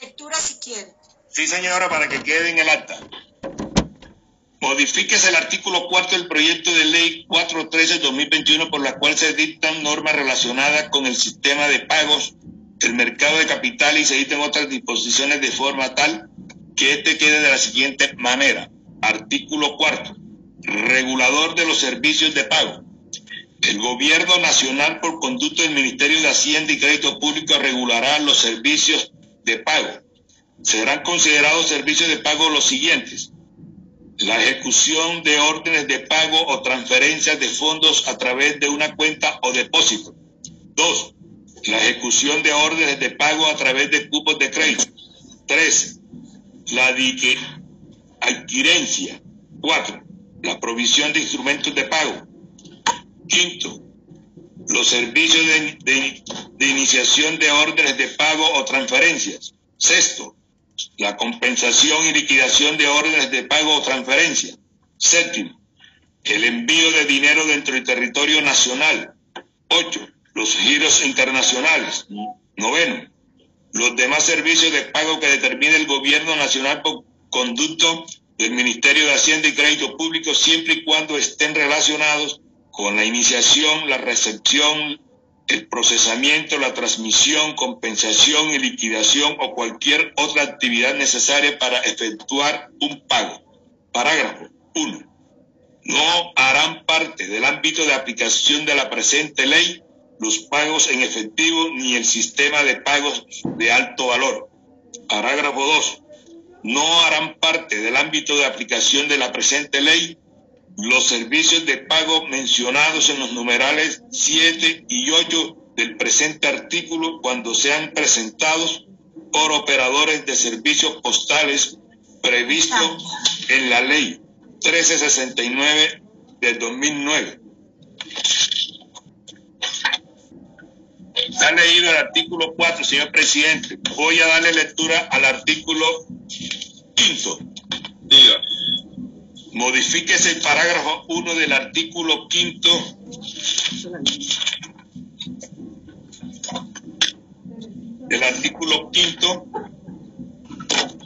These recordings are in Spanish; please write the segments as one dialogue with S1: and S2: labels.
S1: Lectura si quiere.
S2: Sí, señora, para que quede en el acta. Modifíquese el artículo cuarto del proyecto de ley 413-2021 por la cual se dictan normas relacionadas con el sistema de pagos, el mercado de capital y se dictan otras disposiciones de forma tal que este quede de la siguiente manera. Artículo cuarto. Regulador de los servicios de pago. El gobierno nacional por conducto del Ministerio de Hacienda y Crédito Público regulará los servicios de pago. Serán considerados servicios de pago los siguientes. La ejecución de órdenes de pago o transferencias de fondos a través de una cuenta o depósito. Dos, la ejecución de órdenes de pago a través de cupos de crédito. Tres, la adquirencia. Cuatro, la provisión de instrumentos de pago. Quinto, los servicios de, iniciación de órdenes de pago o transferencias. Sexto, la compensación y liquidación de órdenes de pago o transferencia. Séptimo, el envío de dinero dentro del territorio nacional. Ocho, los giros internacionales. Noveno, los demás servicios de pago que determine el gobierno nacional por conducto del Ministerio de Hacienda y Crédito Público siempre y cuando estén relacionados con la iniciación, la recepción, el procesamiento, la transmisión, compensación y liquidación o cualquier otra actividad necesaria para efectuar un pago. Parágrafo 1. No harán parte del ámbito de aplicación de la presente ley los pagos en efectivo ni el sistema de pagos de alto valor. Parágrafo 2. No harán parte del ámbito de aplicación de la presente ley los servicios de pago mencionados en los numerales 7 y 8 del presente artículo cuando sean presentados por operadores de servicios postales previsto en la ley 1369 del 2009. Ha leído el artículo 4, señor presidente. Voy a darle lectura al artículo 5. Diga. Modifíquese el parágrafo 1 del artículo 5 del artículo 5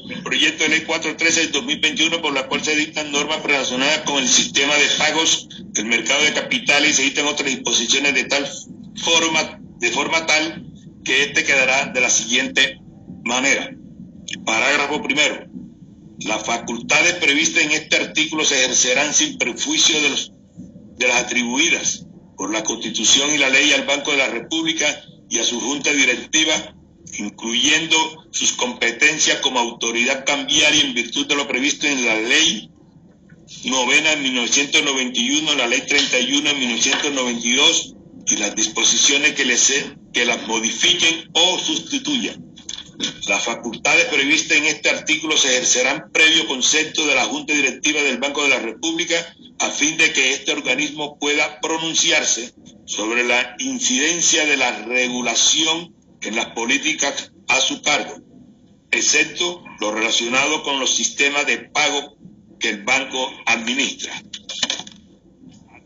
S2: del proyecto de ley 413 del 2021 por la cual se dictan normas relacionadas con el sistema de pagos del mercado de capitales y se dictan otras disposiciones de tal forma de forma tal que este quedará de la siguiente manera. Parágrafo primero. Las facultades previstas en este artículo se ejercerán sin perjuicio de, los, de las atribuidas por la Constitución y la ley al Banco de la República y a su Junta Directiva, incluyendo sus competencias como autoridad cambiaria en virtud de lo previsto en la ley novena en 1991, la ley 31 en 1992 y las disposiciones que, les, que las modifiquen o sustituyan. Las facultades previstas en este artículo se ejercerán previo concepto de la Junta Directiva del Banco de la República a fin de que este organismo pueda pronunciarse sobre la incidencia de la regulación en las políticas a su cargo, excepto lo relacionado con los sistemas de pago que el banco administra.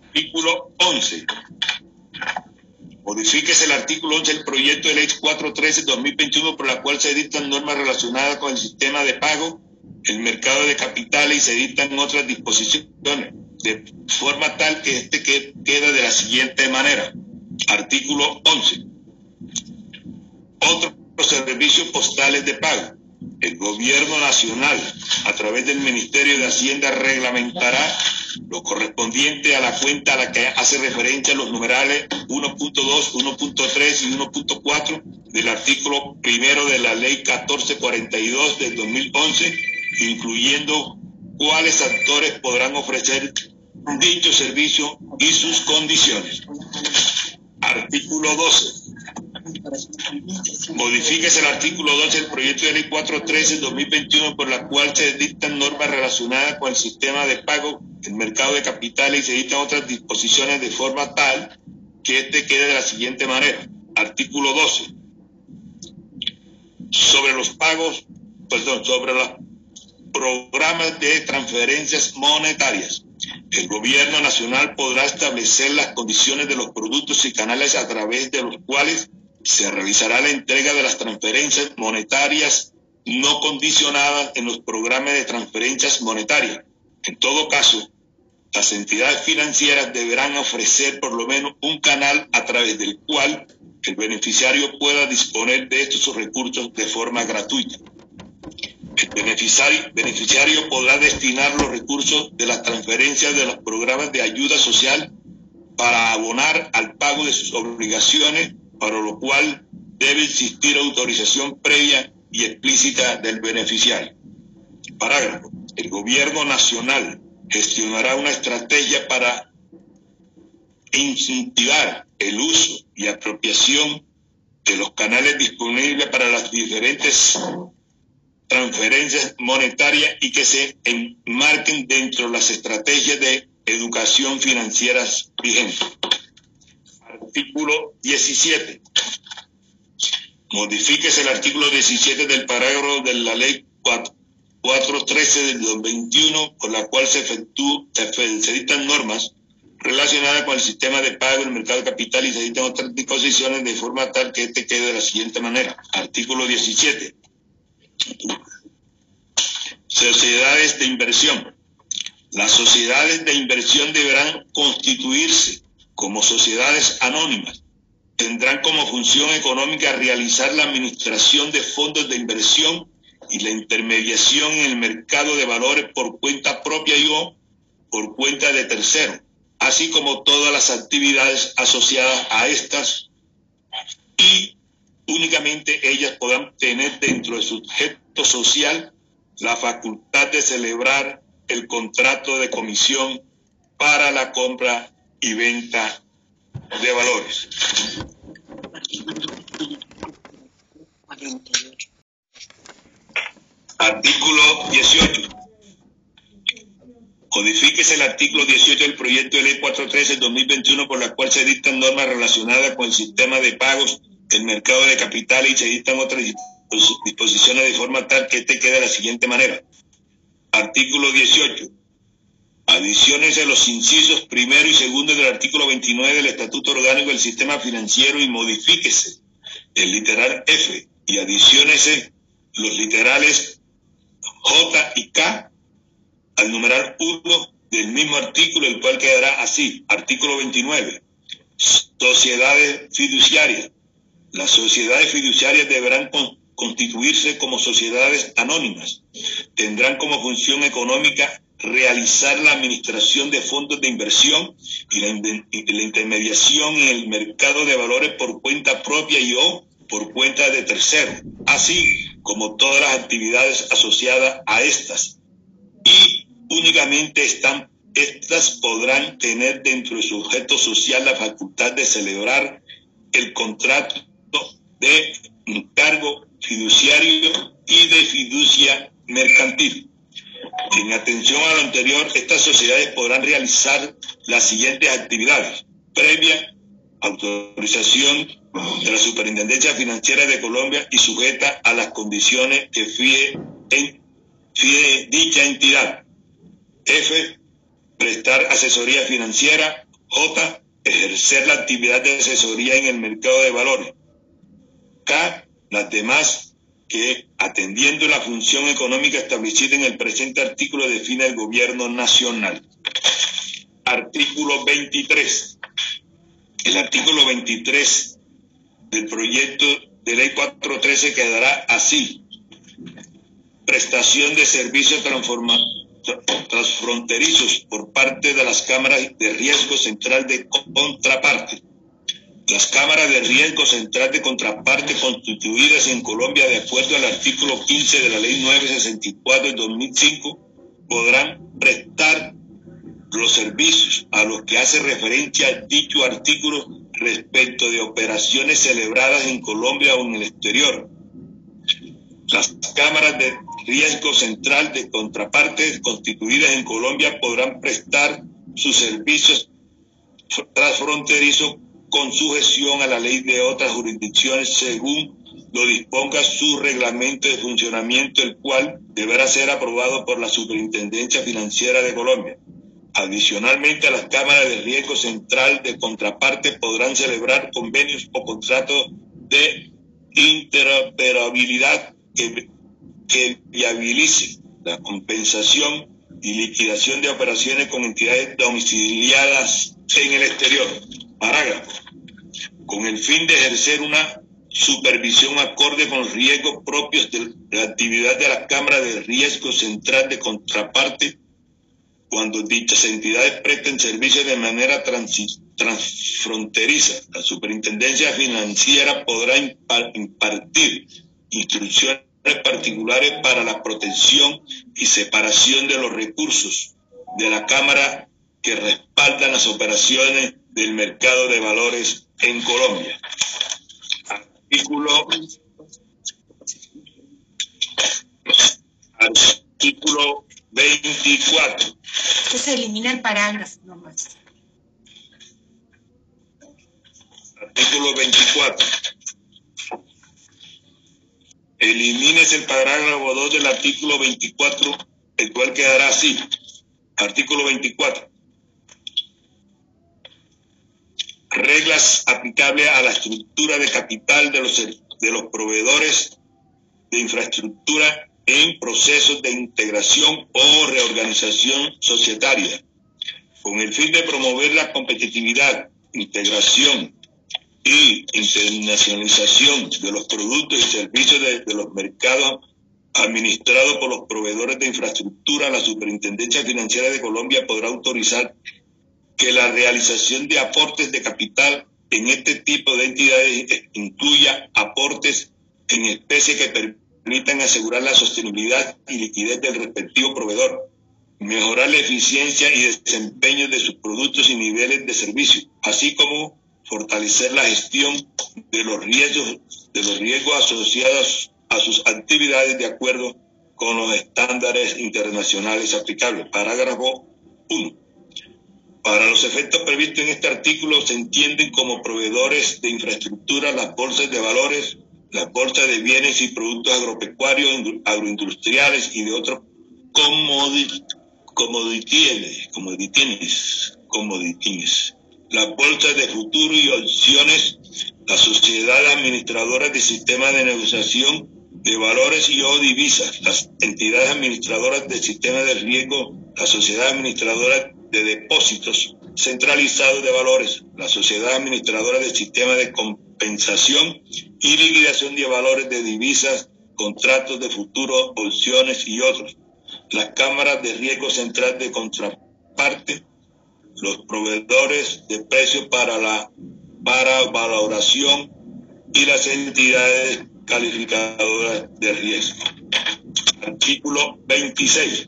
S2: Artículo 11. Modifíquese el artículo 11 del proyecto de ley 413-2021 por la cual se dictan normas relacionadas con el sistema de pago, el mercado de capitales y se dictan otras disposiciones, de forma tal que este queda de la siguiente manera. Artículo 11. Otros servicios postales de pago. El gobierno nacional, a través del Ministerio de Hacienda, reglamentará lo correspondiente a la cuenta a la que hace referencia los numerales 1.2, 1.3 y 1.4 del artículo primero de la ley 1442 del 2011, incluyendo cuáles actores podrán ofrecer dicho servicio y sus condiciones. Artículo 12 Modifíquese el artículo 12 del proyecto de ley 413-2021 por la cual se dictan normas relacionadas con el sistema de pago, el mercado de capitales y se dictan otras disposiciones de forma tal que este quede de la siguiente manera. Artículo 12. Sobre los pagos, perdón, sobre los programas de transferencias monetarias. El gobierno nacional podrá establecer las condiciones de los productos y canales a través de los cuales se realizará la entrega de las transferencias monetarias no condicionadas en los programas de transferencias monetarias. En todo caso, las entidades financieras deberán ofrecer por lo menos un canal a través del cual el beneficiario pueda disponer de estos recursos de forma gratuita. El beneficiario, beneficiario podrá destinar los recursos de las transferencias de los programas de ayuda social para abonar al pago de sus obligaciones, para lo cual debe existir autorización previa y explícita del beneficiario. Parágrafo. El gobierno nacional gestionará una estrategia para incentivar el uso y apropiación de los canales disponibles para las diferentes transferencias monetarias y que se enmarquen dentro de las estrategias de educación financiera vigentes. Artículo 17. Modifíquese el artículo 17 del parágrafo de la ley 413 del 2021, por la cual se, efectúan, se normas relacionadas con el sistema de pago del mercado de capital y se dictan otras disposiciones de forma tal que este quede de la siguiente manera. Artículo 17. Sociedades de inversión. Las sociedades de inversión deberán constituirse como sociedades anónimas. Tendrán como función económica realizar la administración de fondos de inversión y la intermediación en el mercado de valores por cuenta propia y o por cuenta de terceros, así como todas las actividades asociadas a estas y únicamente ellas podrán tener dentro de su objeto social la facultad de celebrar el contrato de comisión para la compra y venta de valores. Artículo 18. Codifíquese el artículo 18 del proyecto de ley 413-2021 por la cual se dictan normas relacionadas con el sistema de pagos del mercado de capital y se dictan otras disposiciones de forma tal que este quede de la siguiente manera. Artículo 18. Adiciones los incisos primero y segundo del artículo 29 del Estatuto Orgánico del Sistema Financiero y modifíquese el literal F y adicionese los literales J y K al numeral 1 del mismo artículo, el cual quedará así. Artículo 29. Sociedades fiduciarias. Las sociedades fiduciarias deberán constituirse como sociedades anónimas. Tendrán como función económica realizar la administración de fondos de inversión y la, intermediación en el mercado de valores por cuenta propia y o por cuenta de terceros, así como todas las actividades asociadas a estas. Y únicamente están, estas podrán tener dentro de su objeto social la facultad de celebrar el contrato de encargo fiduciario y de fiducia mercantil. En atención a lo anterior, estas sociedades podrán realizar las siguientes actividades. Previa autorización de la Superintendencia Financiera de Colombia y sujeta a las condiciones que fije dicha entidad. F. Prestar asesoría financiera. J. Ejercer la actividad de asesoría en el mercado de valores. K las demás que, atendiendo la función económica establecida en el presente artículo, define el gobierno nacional. Artículo 23. El artículo 23 del proyecto de ley 413 quedará así. Prestación de servicios transfronterizos por parte de las cámaras de riesgo central de contraparte las cámaras de riesgo central de contraparte constituidas en Colombia de acuerdo al artículo 15 de la ley 964 de 2005 podrán prestar los servicios a los que hace referencia dicho artículo respecto de operaciones celebradas en Colombia o en el exterior. Las cámaras de riesgo central de contraparte constituidas en Colombia podrán prestar sus servicios transfronterizos con sujeción a la ley de otras jurisdicciones según lo disponga su reglamento de funcionamiento, el cual deberá ser aprobado por la Superintendencia Financiera de Colombia. Adicionalmente, las cámaras de riesgo central de contraparte podrán celebrar convenios o contratos de interoperabilidad que que viabilice la compensación y liquidación de operaciones con entidades domiciliadas en el exterior. Parágrafo. Con el fin de ejercer una supervisión acorde con los riesgos propios de la actividad de la Cámara de Riesgo Central de Contraparte, cuando dichas entidades presten servicios de manera transfronteriza. La Superintendencia Financiera podrá impartir instrucciones particulares para la protección y separación de los recursos de la Cámara que respaldan las operaciones del mercado de valores en Colombia. Artículo, artículo 24.
S1: se elimina el parágrafo nomás.
S2: Artículo 24 elimines el parágrafo 2 del artículo 24, el cual quedará así. Artículo 24. Reglas aplicables a la estructura de capital de los, de los proveedores de infraestructura en procesos de integración o reorganización societaria, con el fin de promover la competitividad, integración, y internacionalización de los productos y servicios de, los mercados administrados por los proveedores de infraestructura, la Superintendencia Financiera de Colombia podrá autorizar que la realización de aportes de capital en este tipo de entidades incluya aportes en especie que permitan asegurar la sostenibilidad y liquidez del respectivo proveedor, mejorar la eficiencia y desempeño de sus productos y niveles de servicio, así como fortalecer la gestión de los riesgos, de los riesgos asociados a sus actividades de acuerdo con los estándares internacionales aplicables. Parágrafo 1. Para los efectos previstos en este artículo se entienden como proveedores de infraestructura las bolsas de valores, las bolsas de bienes y productos agropecuarios, agroindustriales y de otros commodities, commodities, commodities las bolsas de futuro y opciones, las sociedades administradoras de sistemas de negociación de valores y o divisas, las entidades administradoras del sistema de riesgo, la sociedad administradora de depósitos centralizados de valores, la sociedad administradora del sistema de compensación y liquidación de valores de divisas, contratos de futuro, opciones y otros, las cámaras de riesgo central de contraparte, los proveedores de precios para la para valoración y las entidades calificadoras de riesgo. Artículo 26.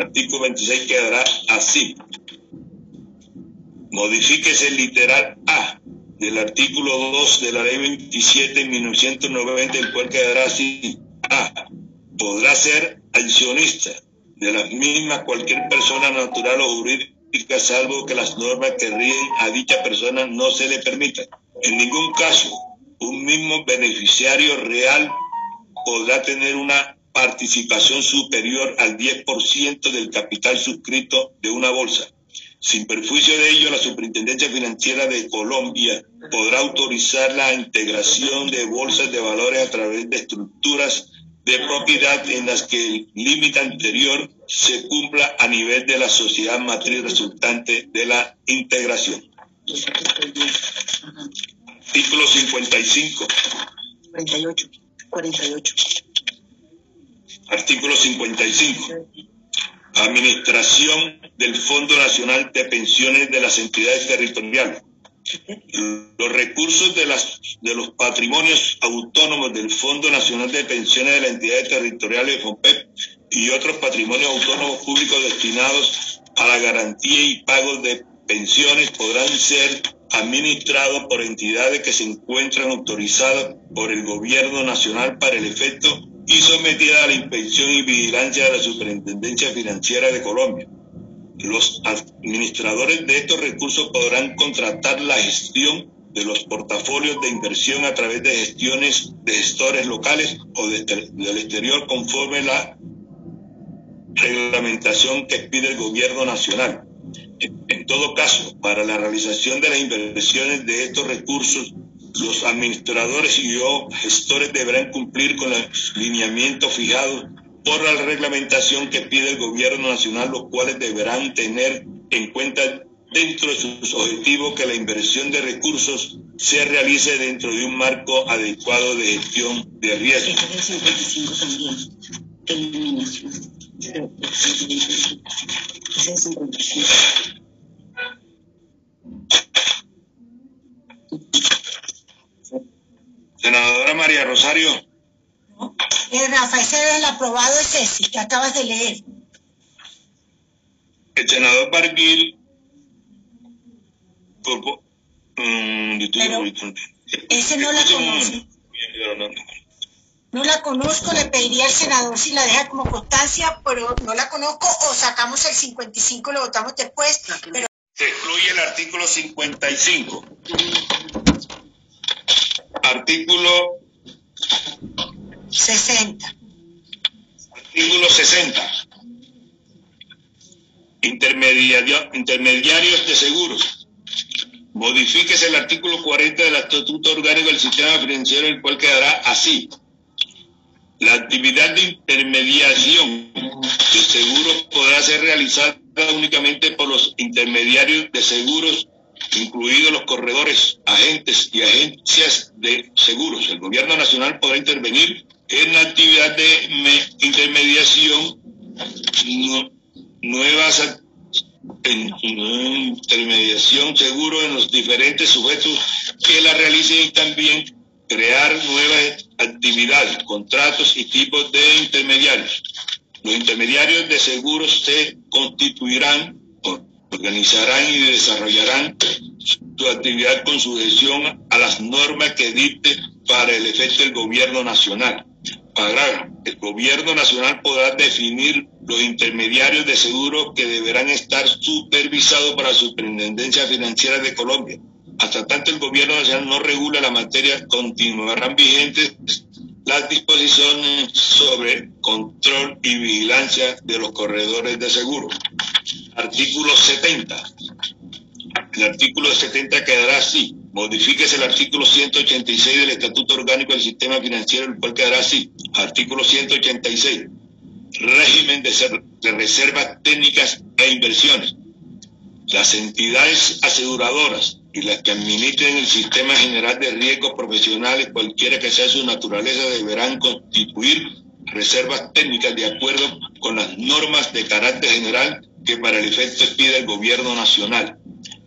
S2: Artículo 26 quedará así. Modifíquese literal A del artículo 2 de la ley 27 de 1990, el cual quedará así. A. Podrá ser accionista de las mismas cualquier persona natural o jurídica salvo que las normas que ríen a dicha persona no se le permitan. En ningún caso, un mismo beneficiario real podrá tener una participación superior al 10% del capital suscrito de una bolsa. Sin perjuicio de ello, la Superintendencia Financiera de Colombia podrá autorizar la integración de bolsas de valores a través de estructuras de propiedad en las que el límite anterior se cumpla a nivel de la sociedad matriz resultante de la integración. Artículo 55.
S1: 48. 48.
S2: Artículo 55. Administración del Fondo Nacional de Pensiones de las entidades territoriales los recursos de, las, de los patrimonios autónomos del Fondo Nacional de Pensiones de las entidades territoriales de FONPEP y otros patrimonios autónomos públicos destinados a la garantía y pago de pensiones podrán ser administrados por entidades que se encuentran autorizadas por el gobierno nacional para el efecto y sometidas a la inspección y vigilancia de la Superintendencia Financiera de Colombia los administradores de estos recursos podrán contratar la gestión de los portafolios de inversión a través de gestiones de gestores locales o del exterior conforme la reglamentación que pide el gobierno nacional. En todo caso, para la realización de las inversiones de estos recursos Los administradores y o gestores deberán cumplir con los lineamientos fijados por la reglamentación que pide el gobierno nacional, los cuales deberán tener en cuenta dentro de sus objetivos que la inversión de recursos se realice dentro de un marco adecuado de gestión de riesgo. Senadora María Rosario.
S1: Eh, Rafael, ese el aprobado es ese que acabas de leer.
S2: El senador Barguil
S1: mm, ese no la conoce. No la conozco, le pediría al senador si la deja como constancia, pero no la conozco o sacamos el 55 y lo votamos después. Pero...
S2: Se excluye el artículo 55. Artículo
S1: 60.
S2: Artículo 60. intermediarios de seguros. Modifíquese el artículo 40 del Estatuto Orgánico del Sistema Financiero, el cual quedará así. La actividad de intermediación de seguros podrá ser realizada únicamente por los intermediarios de seguros, incluidos los corredores, agentes y agencias de seguros. El gobierno nacional podrá intervenir en la actividad de intermediación nuevas intermediación seguro en los diferentes sujetos que la realicen y también crear nuevas actividades, contratos y tipos de intermediarios. Los intermediarios de seguros se constituirán, organizarán y desarrollarán su actividad con sujeción a las normas que dicte para el efecto del gobierno nacional. El gobierno nacional podrá definir los intermediarios de seguros que deberán estar supervisados por la Superintendencia Financiera de Colombia hasta tanto el gobierno nacional no regula la materia, continuarán vigentes las disposiciones sobre control y vigilancia de los corredores de seguro. Artículo 70. El artículo 70 quedará así. Modifíquese el artículo 186 del Estatuto Orgánico del Sistema Financiero, el cual quedará así. Artículo 186. Régimen de, reservas técnicas e inversiones. Las entidades aseguradoras y las que administren el sistema general de riesgos profesionales, cualquiera que sea su naturaleza, deberán constituir reservas técnicas de acuerdo con las normas de carácter general que para el efecto pide el gobierno nacional.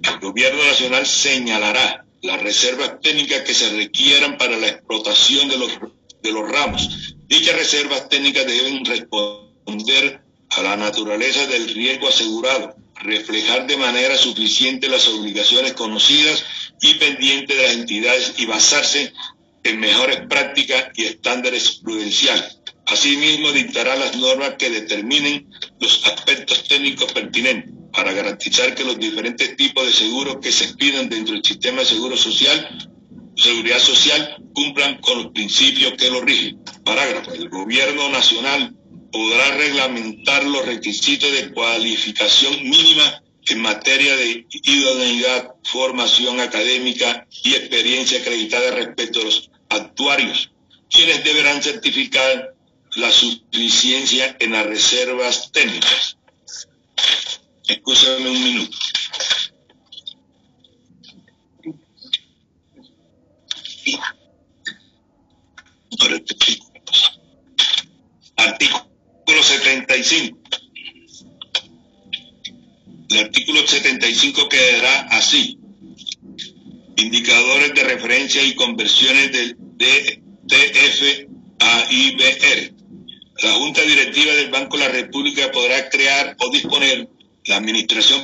S2: El gobierno nacional señalará las reservas técnicas que se requieran para la explotación de los, de los ramos. Dichas reservas técnicas deben responder a la naturaleza del riesgo asegurado, reflejar de manera suficiente las obligaciones conocidas y pendientes de las entidades y basarse en mejores prácticas y estándares prudenciales. Asimismo, dictará las normas que determinen los aspectos técnicos pertinentes para garantizar que los diferentes tipos de seguros que se expidan dentro del sistema de seguro social, seguridad social, cumplan con los principios que lo rigen. Parágrafo. El gobierno nacional podrá reglamentar los requisitos de cualificación mínima en materia de idoneidad, formación académica y experiencia acreditada respecto a los actuarios, quienes deberán certificar la suficiencia en las reservas técnicas. Escúchame un minuto. Artículo 75. El artículo 75 quedará así. Indicadores de referencia y conversiones del DTF a IBR. La Junta Directiva del Banco de la República podrá crear o disponer la administración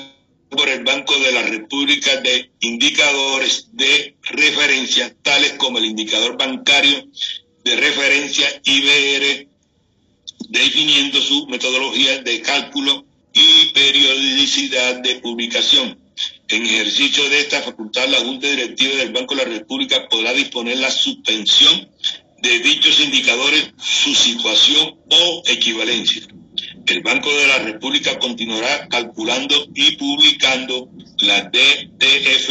S2: por el Banco de la República de indicadores de referencia, tales como el indicador bancario de referencia IBR definiendo su metodología de cálculo y periodicidad de publicación. En ejercicio de esta facultad, la Junta Directiva del Banco de la República podrá disponer la suspensión de dichos indicadores, su situación o equivalencia. El Banco de la República continuará calculando y publicando la DTF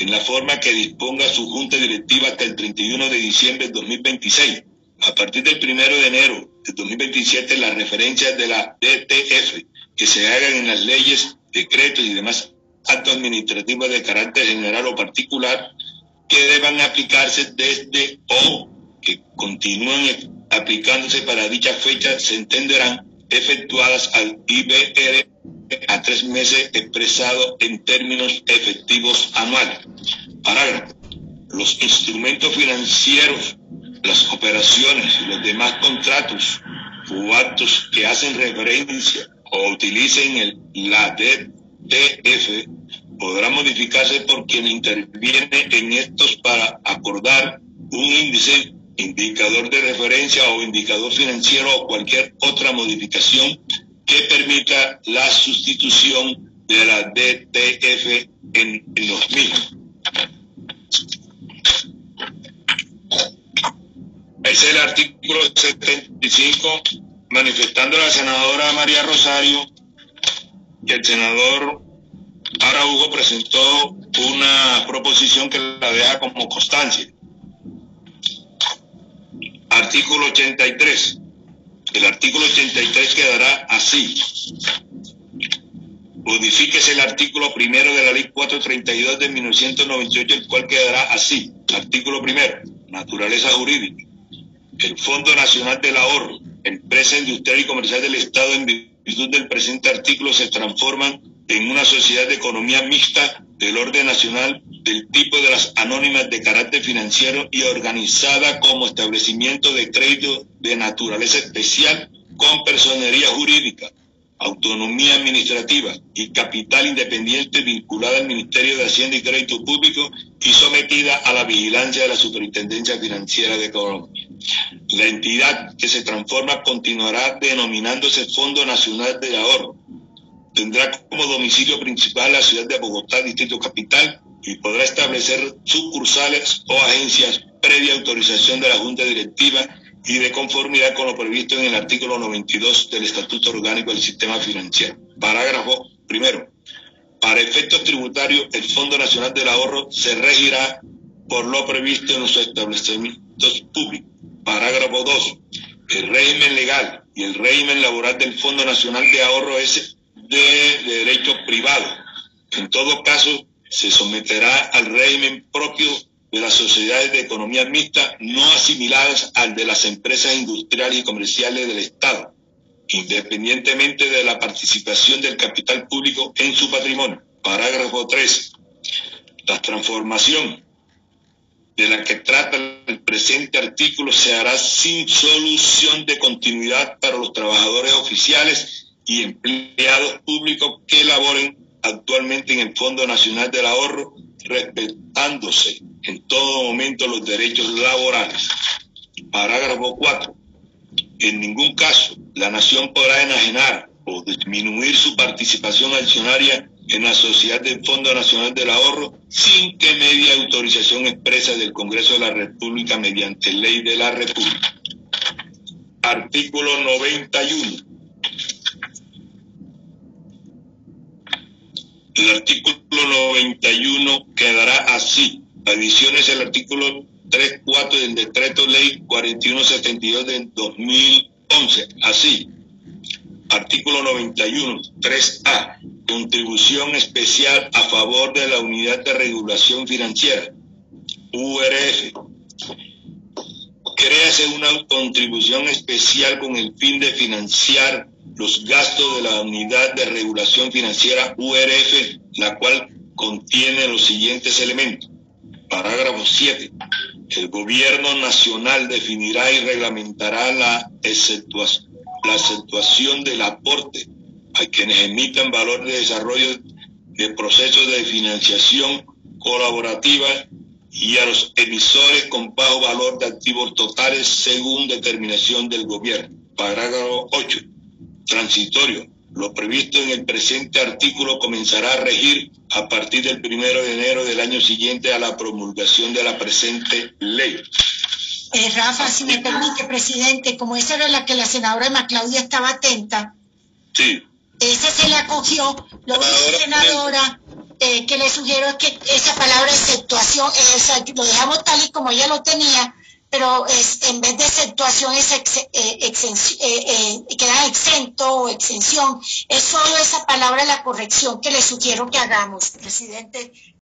S2: en la forma que disponga su junta directiva hasta el 31 de diciembre de 2026. A partir del 1 de enero de 2027, las referencias de la DTF que se hagan en las leyes, decretos y demás actos administrativos de carácter general o particular que deban aplicarse desde o que continúen aplicándose para dicha fecha se entenderán efectuadas al IBR a tres meses expresado en términos efectivos anuales. Parágrafo. Los instrumentos financieros, las operaciones y los demás contratos o actos que hacen referencia o utilicen el, la DTF podrán modificarse por quien interviene en estos para acordar un índice, indicador de referencia o indicador financiero o cualquier otra modificación que permita la sustitución de la DTF en, los mismos. Es el artículo 75, manifestando a la senadora María Rosario que el senador Ara Hugo presentó una proposición que la deja como constancia. Artículo 83. El artículo 83 quedará así. Modifíquese el artículo primero de la ley 432 de 1998, el cual quedará así. Artículo primero. Naturaleza jurídica. El Fondo Nacional del Ahorro, empresa industrial y comercial del Estado, en virtud del presente artículo, se transforman en una sociedad de economía mixta del orden nacional del tipo de las anónimas de carácter financiero y organizada como establecimiento de crédito de naturaleza especial con personería jurídica, autonomía administrativa y capital independiente vinculada al Ministerio de Hacienda y Crédito Público y sometida a la vigilancia de la Superintendencia Financiera de Colombia. La entidad que se transforma continuará denominándose Fondo Nacional de Ahorro tendrá como domicilio principal la ciudad de Bogotá, Distrito Capital, y podrá establecer sucursales o agencias previa autorización de la Junta Directiva y de conformidad con lo previsto en el artículo 92 del Estatuto Orgánico del Sistema Financiero. Parágrafo primero. Para efectos tributarios, el Fondo Nacional del Ahorro se regirá por lo previsto en los establecimientos públicos. Parágrafo 2. El régimen legal y el régimen laboral del Fondo Nacional de Ahorro es de, derecho privado. En todo caso, se someterá al régimen propio de las sociedades de economía mixta no asimiladas al de las empresas industriales y comerciales del Estado, independientemente de la participación del capital público en su patrimonio. Parágrafo 3. La transformación de la que trata el presente artículo se hará sin solución de continuidad para los trabajadores oficiales y empleados públicos que laboren actualmente en el Fondo Nacional del Ahorro, respetándose en todo momento los derechos laborales. Parágrafo 4. En ningún caso la nación podrá enajenar o disminuir su participación accionaria en la sociedad del Fondo Nacional del Ahorro sin que medie autorización expresa del Congreso de la República mediante ley de la República. Artículo 91 El artículo 91 quedará así. Adiciones al artículo 3.4 del decreto ley 4172 de 2011. Así. Artículo 91, 3A. Contribución especial a favor de la Unidad de Regulación Financiera. URF. Créase una contribución especial con el fin de financiar los gastos de la Unidad de Regulación Financiera URF, la cual contiene los siguientes elementos. Parágrafo 7. El gobierno nacional definirá y reglamentará la exceptuación, la del aporte a quienes emitan valor de desarrollo de procesos de financiación colaborativa y a los emisores con bajo valor de activos totales según determinación del gobierno. Parágrafo 8 transitorio. Lo previsto en el presente artículo comenzará a regir a partir del primero de enero del año siguiente a la promulgación de la presente ley.
S1: Eh, Rafa, si me permite, presidente, como esa era la que la senadora Emma Claudia estaba atenta.
S2: Sí.
S1: Esa se la acogió, lo dice senadora, eh, que le sugiero es que esa palabra exceptuación, eh, lo dejamos tal y como ella lo tenía, pero es, en vez de exceptuación es queda exento o exención. Es solo esa palabra la corrección que le sugiero que hagamos, presidente.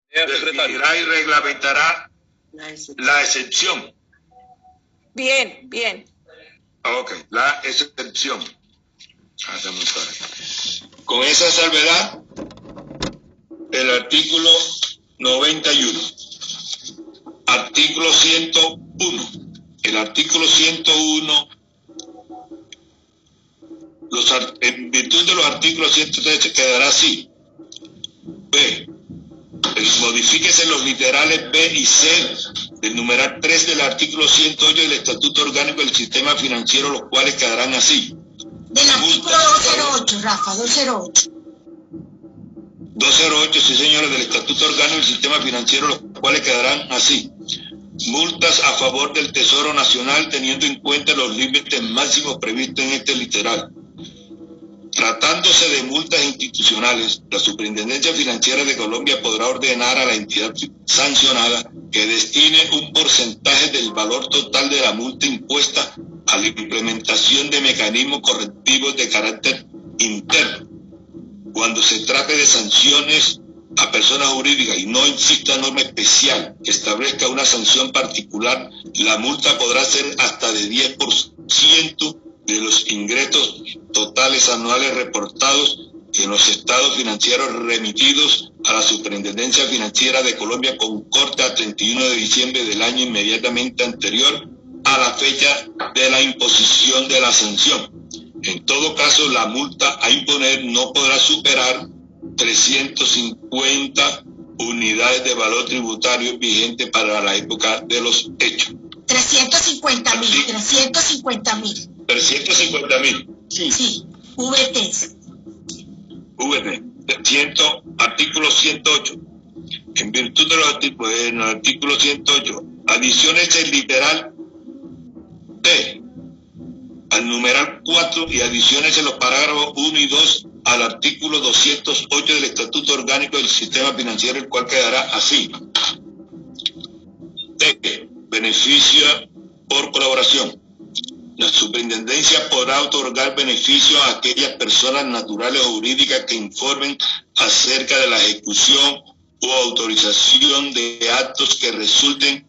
S2: Definirá y reglamentará la excepción.
S1: Bien, bien.
S2: Ok, la excepción. Con esa salvedad, el artículo 91. Artículo 101. El artículo 101, los, en virtud de los artículos 103 quedará así. B. Modifíquese los literales B y C del numeral 3 del artículo 108 del Estatuto Orgánico del Sistema Financiero, los cuales quedarán así.
S1: Del artículo 208, Rafa, 208.
S2: 208, sí señores, del Estatuto Orgánico del Sistema Financiero, los cuales quedarán así. Multas a favor del Tesoro Nacional teniendo en cuenta los límites máximos previstos en este literal. Tratándose de multas institucionales, la Superintendencia Financiera de Colombia podrá ordenar a la entidad sancionada que destine un porcentaje del valor total de la multa impuesta a la implementación de mecanismos correctivos de carácter interno cuando se trate de sanciones a personas jurídicas y no exista norma especial que establezca una sanción particular, la multa podrá ser hasta de 10% de los ingresos totales anuales reportados en los estados financieros remitidos a la Superintendencia Financiera de Colombia con corte a 31 de diciembre del año inmediatamente anterior a la fecha de la imposición de la sanción. En todo caso, la multa a imponer no podrá superar 350 unidades de valor tributario vigente para la época de los hechos.
S1: 350 mil, 350 mil.
S2: 350 mil.
S1: Sí. Sí, VT.
S2: VT. artículo 108. En virtud de los artículos, en el artículo 108, adiciones el literal T al numeral 4 y adiciones en los parágrafos 1 y 2 al artículo 208 del Estatuto Orgánico del Sistema Financiero, el cual quedará así. T. Beneficio por colaboración. La superintendencia podrá otorgar beneficios a aquellas personas naturales o jurídicas que informen acerca de la ejecución o autorización de actos que resulten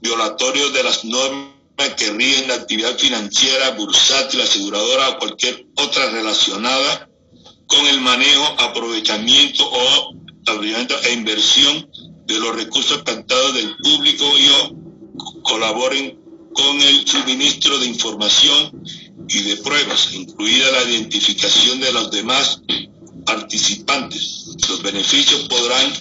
S2: violatorios de las normas que rigen la actividad financiera, bursátil, aseguradora o cualquier otra relacionada con el manejo, aprovechamiento o e inversión de los recursos captados del público y o colaboren con el suministro de información y de pruebas, incluida la identificación de los demás participantes. Los beneficios podrán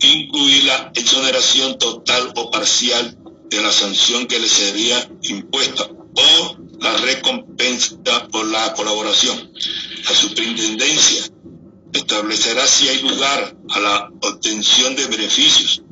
S2: incluir la exoneración total o parcial de la sanción que le sería impuesta o la recompensa por la colaboración. La superintendencia establecerá si hay lugar a la obtención de beneficios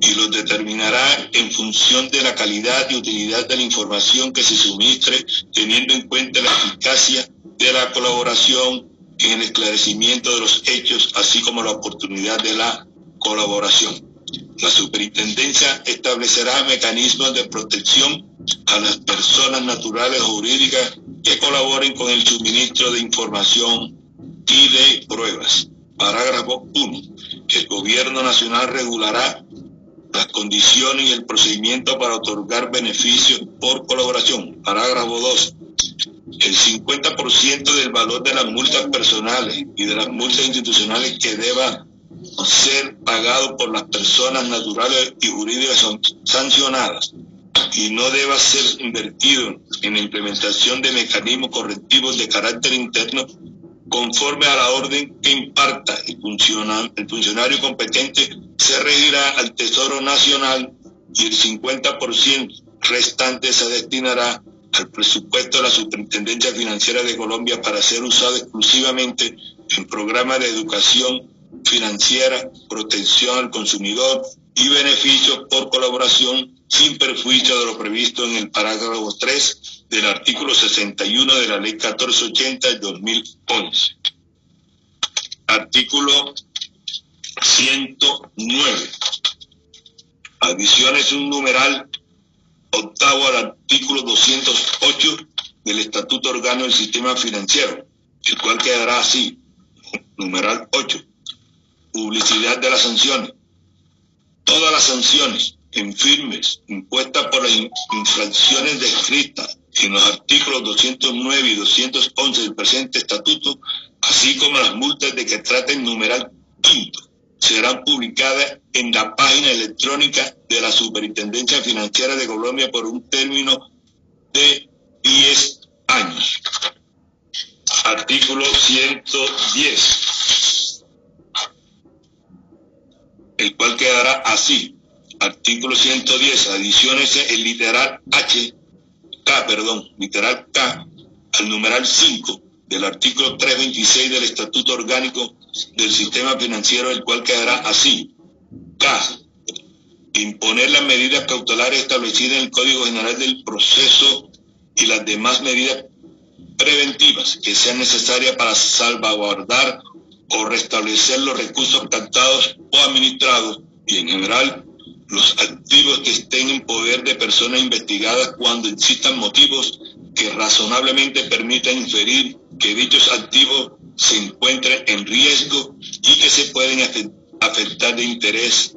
S2: y los determinará en función de la calidad y utilidad de la información que se suministre, teniendo en cuenta la eficacia de la colaboración en el esclarecimiento de los hechos, así como la oportunidad de la colaboración. La superintendencia establecerá mecanismos de protección a las personas naturales o jurídicas que colaboren con el suministro de información y de pruebas. Parágrafo 1. El gobierno nacional regulará las condiciones y el procedimiento para otorgar beneficios por colaboración. Parágrafo 2. El 50% del valor de las multas personales y de las multas institucionales que deba ser pagado por las personas naturales y jurídicas sancionadas y no deba ser invertido en la implementación de mecanismos correctivos de carácter interno conforme a la orden que imparta el, funcionario competente se regirá al Tesoro Nacional y el 50% restante se destinará al presupuesto de la Superintendencia Financiera de Colombia para ser usado exclusivamente en programas de educación financiera, protección al consumidor y beneficios por colaboración sin perjuicio de lo previsto en el parágrafo 3 del artículo 61 de la ley 1480 de 2011. Artículo 109. Adición es un numeral octavo al artículo 208 del Estatuto Orgánico del Sistema Financiero, el cual quedará así, numeral 8. Publicidad de las sanciones. Todas las sanciones en firmes impuestas por las infracciones descritas en los artículos 209 y 211 del presente estatuto, así como las multas de que traten numeral quinto, serán publicadas en la página electrónica de la Superintendencia Financiera de Colombia por un término de 10 años. Artículo 110, el cual quedará así. Artículo 110, adiciones el literal H, K, perdón, literal K, al numeral 5 del artículo 326 del Estatuto Orgánico del Sistema Financiero, el cual quedará así. K. Imponer las medidas cautelares establecidas en el Código General del Proceso y las demás medidas preventivas que sean necesarias para salvaguardar o restablecer los recursos captados o administrados y en general los activos que estén en poder de personas investigadas cuando existan motivos que razonablemente permitan inferir que dichos activos se encuentren en riesgo y que se pueden afectar de interés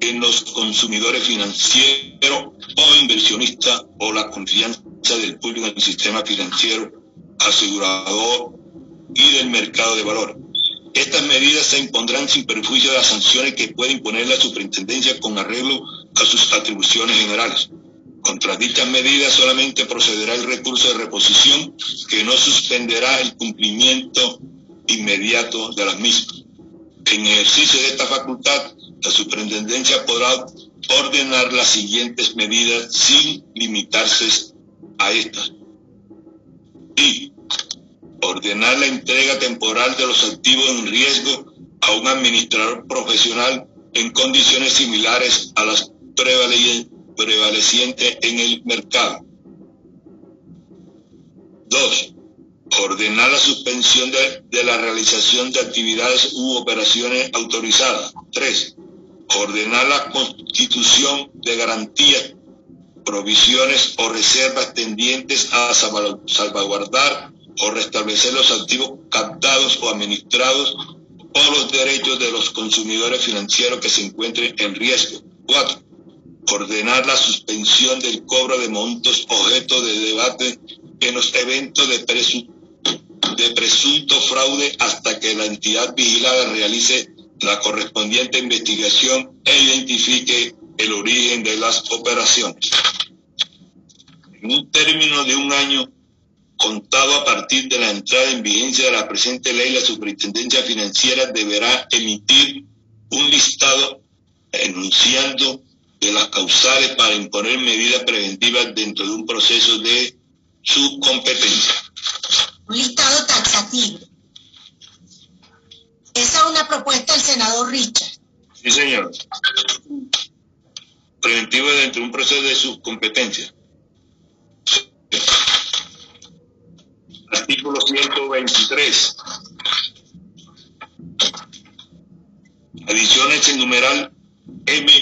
S2: en los consumidores financieros o inversionistas o la confianza del público en el sistema financiero, asegurador y del mercado de valor. Estas medidas se impondrán sin perjuicio de las sanciones que puede imponer la superintendencia con arreglo a sus atribuciones generales. Contra dichas medidas solamente procederá el recurso de reposición que no suspenderá el cumplimiento inmediato de las mismas. En ejercicio de esta facultad, la superintendencia podrá ordenar las siguientes medidas sin limitarse a estas. Y ordenar la entrega temporal de los activos en riesgo a un administrador profesional en condiciones similares a las prevalecientes prevaleciente en el mercado. 2. Ordenar la suspensión de, la realización de actividades u operaciones autorizadas. 3. Ordenar la constitución de garantías, provisiones o reservas tendientes a salvaguardar o restablecer los activos captados o administrados o los derechos de los consumidores financieros que se encuentren en riesgo. 4 ordenar la suspensión del cobro de montos objeto de debate en los eventos de, de presunto fraude hasta que la entidad vigilada realice la correspondiente investigación e identifique el origen de las operaciones. En un término de un año contado a partir de la entrada en vigencia de la presente ley, la Superintendencia Financiera deberá emitir un listado enunciando de las causales para imponer medidas preventivas dentro de un proceso de su competencia.
S1: Un listado taxativo. Esa es una propuesta del senador Richard.
S2: Sí, señor. Preventivo dentro de un proceso de su competencia. Artículo 123. Adiciones en numeral M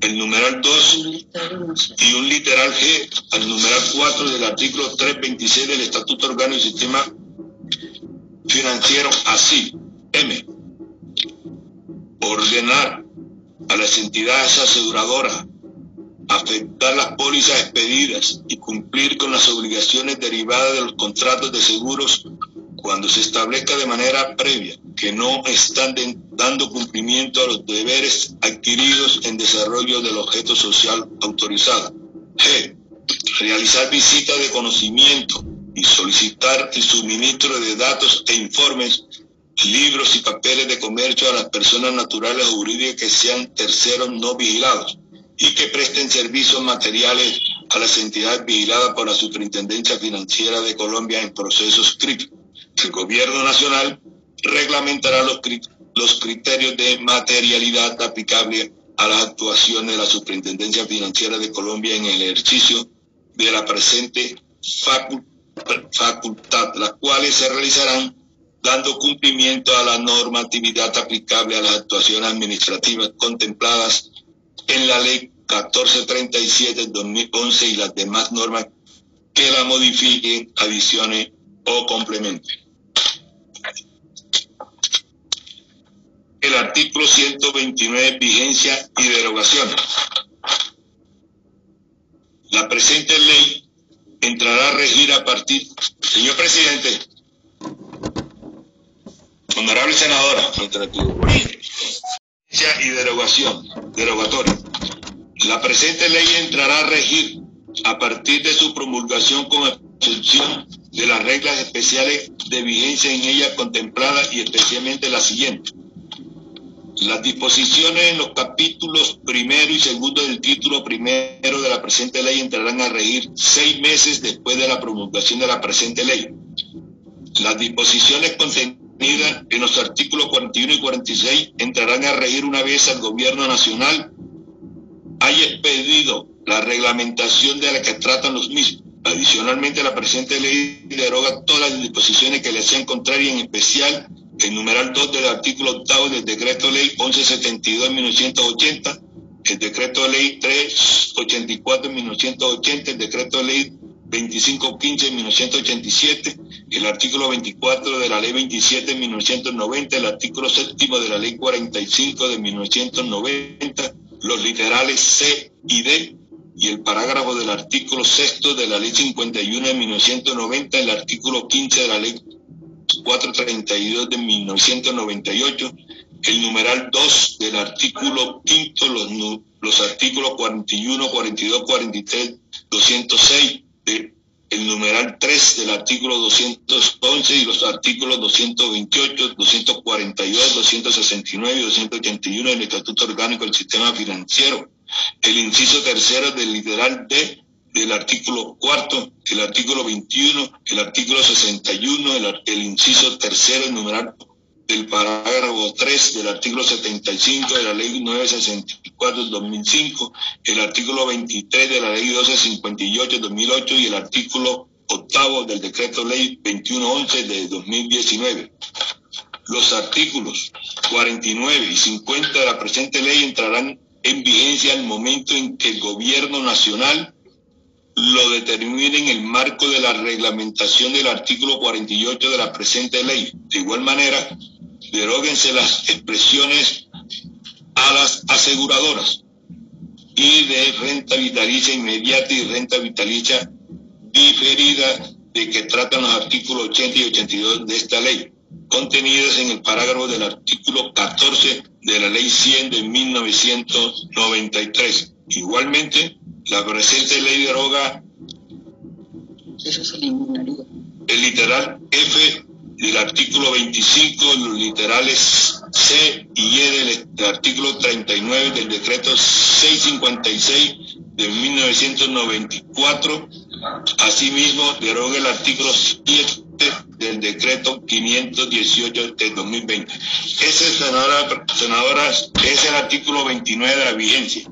S2: el numeral 2 y un literal G al numeral 4 del artículo 326 del Estatuto Orgánico del Sistema Financiero, así, M. Ordenar a las entidades aseguradoras afectar las pólizas expedidas y cumplir con las obligaciones derivadas de los contratos de seguros cuando se establezca de manera previa que no están dando cumplimiento a los deberes adquiridos en desarrollo del objeto social autorizado. G. Realizar visitas de conocimiento y solicitar el suministro de datos e informes, libros y papeles de comercio a las personas naturales o jurídicas que sean terceros no vigilados y que presten servicios materiales a las entidades vigiladas por la Superintendencia Financiera de Colombia en procesos críticos. El Gobierno Nacional reglamentará los, los criterios de materialidad aplicable a las actuaciones de la Superintendencia Financiera de Colombia en el ejercicio de la presente facultad, las cuales se realizarán dando cumplimiento a la normatividad aplicable a las actuaciones administrativas contempladas en la Ley 1437 del 2011 y las demás normas que la modifiquen, adicionen o complementen. El artículo 129, vigencia y derogación. La presente ley entrará a regir a partir, señor presidente, honorable senadora, y derogación, derogatoria. La presente ley entrará a regir a partir de su promulgación con excepción de las reglas especiales de vigencia en ella contempladas y especialmente la siguiente. Las disposiciones en los capítulos primero y segundo del título primero de la presente ley entrarán a regir seis meses después de la promulgación de la presente ley. Las disposiciones contenidas en los artículos 41 y 46 entrarán a regir una vez al gobierno nacional haya expedido la reglamentación de la que tratan los mismos. Adicionalmente, la presente ley deroga todas las disposiciones que le sean contrarias, en especial el numeral 2 del artículo octavo del decreto ley 1172 de 1980, el decreto ley 384 de 1980, el decreto ley 2515 de 1987, el artículo 24 de la ley 27 de 1990, el artículo séptimo de la ley 45 de 1990, los literales C y D y el parágrafo del artículo sexto de la ley 51 de 1990, el artículo 15 de la ley 432 de 1998, el numeral 2 del artículo quinto, los, los artículos 41, 42, 43, 206, de, el numeral 3 del artículo 211 y los artículos 228, 242, 269 y 281 del Estatuto Orgánico del Sistema Financiero. El inciso tercero del literal D del artículo cuarto, el artículo 21, el artículo 61, el, el inciso tercero, el numeral del parágrafo 3 del artículo 75 de la ley 964 del 2005, el artículo 23 de la ley 1258 del 2008 y el artículo octavo del decreto ley 2111 de 2019. Los artículos 49 y 50 de la presente ley entrarán en vigencia al momento en que el gobierno nacional lo determine en el marco de la reglamentación del artículo 48 de la presente ley. De igual manera, deróguense las expresiones a las aseguradoras y de renta vitalicia inmediata y renta vitalicia diferida de que tratan los artículos 80 y 82 de esta ley contenidas en el parágrafo del artículo 14 de la Ley 100 de 1993. Igualmente, la presente ley deroga el literal F del artículo 25, los literales C y E del, artículo 39 del decreto 656 de 1994. Asimismo, deroga el artículo 7 del decreto 518 de 2020. Ese, senadora, senadora, es el artículo 29 de la vigencia.